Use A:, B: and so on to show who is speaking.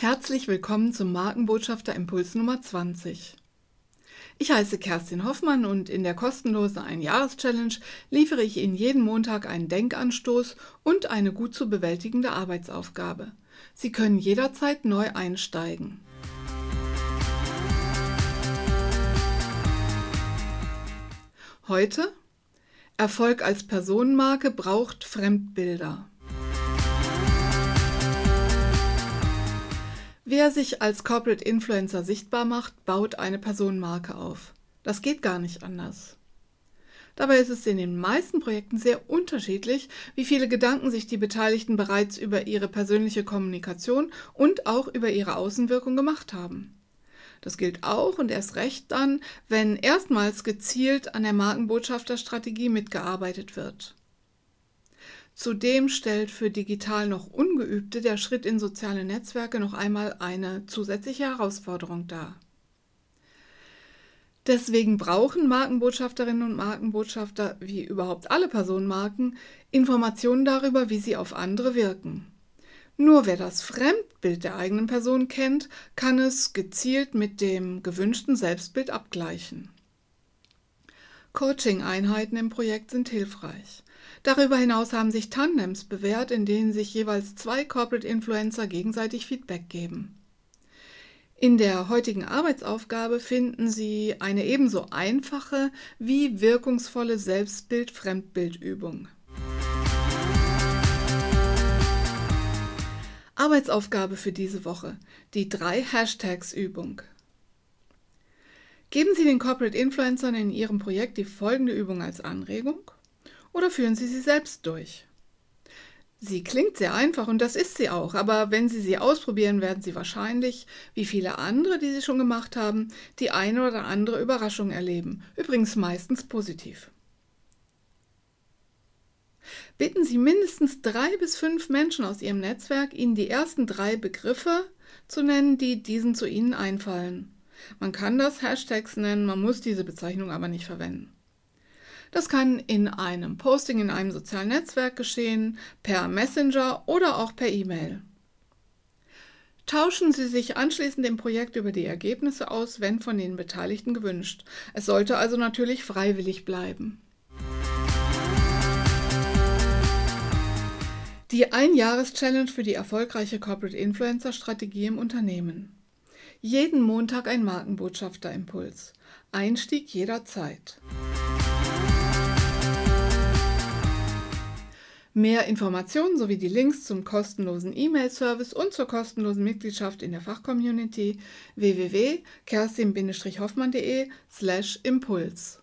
A: Herzlich willkommen zum Markenbotschafter Impuls Nummer 20. Ich heiße Kerstin Hoffmann und in der kostenlosen Ein-Jahres-Challenge liefere ich Ihnen jeden Montag einen Denkanstoß und eine gut zu bewältigende Arbeitsaufgabe. Sie können jederzeit neu einsteigen. Heute Erfolg als Personenmarke braucht Fremdbilder. Wer sich als Corporate Influencer sichtbar macht, baut eine Personenmarke auf. Das geht gar nicht anders. Dabei ist es in den meisten Projekten sehr unterschiedlich, wie viele Gedanken sich die Beteiligten bereits über ihre persönliche Kommunikation und auch über ihre Außenwirkung gemacht haben. Das gilt auch und erst recht dann, wenn erstmals gezielt an der Markenbotschafterstrategie mitgearbeitet wird. Zudem stellt für digital noch Ungeübte der Schritt in soziale Netzwerke noch einmal eine zusätzliche Herausforderung dar. Deswegen brauchen Markenbotschafterinnen und Markenbotschafter, wie überhaupt alle Personenmarken, Informationen darüber, wie sie auf andere wirken. Nur wer das Fremdbild der eigenen Person kennt, kann es gezielt mit dem gewünschten Selbstbild abgleichen. Coaching-Einheiten im Projekt sind hilfreich. Darüber hinaus haben sich Tandems bewährt, in denen sich jeweils zwei Corporate Influencer gegenseitig Feedback geben. In der heutigen Arbeitsaufgabe finden Sie eine ebenso einfache wie wirkungsvolle Selbstbild-Fremdbildübung. Arbeitsaufgabe für diese Woche. Die drei Hashtags-Übung. Geben Sie den Corporate Influencern in Ihrem Projekt die folgende Übung als Anregung oder führen Sie sie selbst durch. Sie klingt sehr einfach und das ist sie auch, aber wenn Sie sie ausprobieren, werden Sie wahrscheinlich, wie viele andere, die Sie schon gemacht haben, die eine oder andere Überraschung erleben, übrigens meistens positiv. Bitten Sie mindestens drei bis fünf Menschen aus Ihrem Netzwerk, Ihnen die ersten drei Begriffe zu nennen, die diesen zu Ihnen einfallen. Man kann das Hashtags nennen, man muss diese Bezeichnung aber nicht verwenden. Das kann in einem Posting in einem sozialen Netzwerk geschehen, per Messenger oder auch per E-Mail. Tauschen Sie sich anschließend im Projekt über die Ergebnisse aus, wenn von den Beteiligten gewünscht. Es sollte also natürlich freiwillig bleiben. Die Ein-Jahres-Challenge für die erfolgreiche Corporate Influencer-Strategie im Unternehmen. Jeden Montag ein Markenbotschafter-Impuls. Einstieg jederzeit. Mehr Informationen sowie die Links zum kostenlosen E-Mail-Service und zur kostenlosen Mitgliedschaft in der Fachcommunity www.kerstin-hoffmann.de/impuls.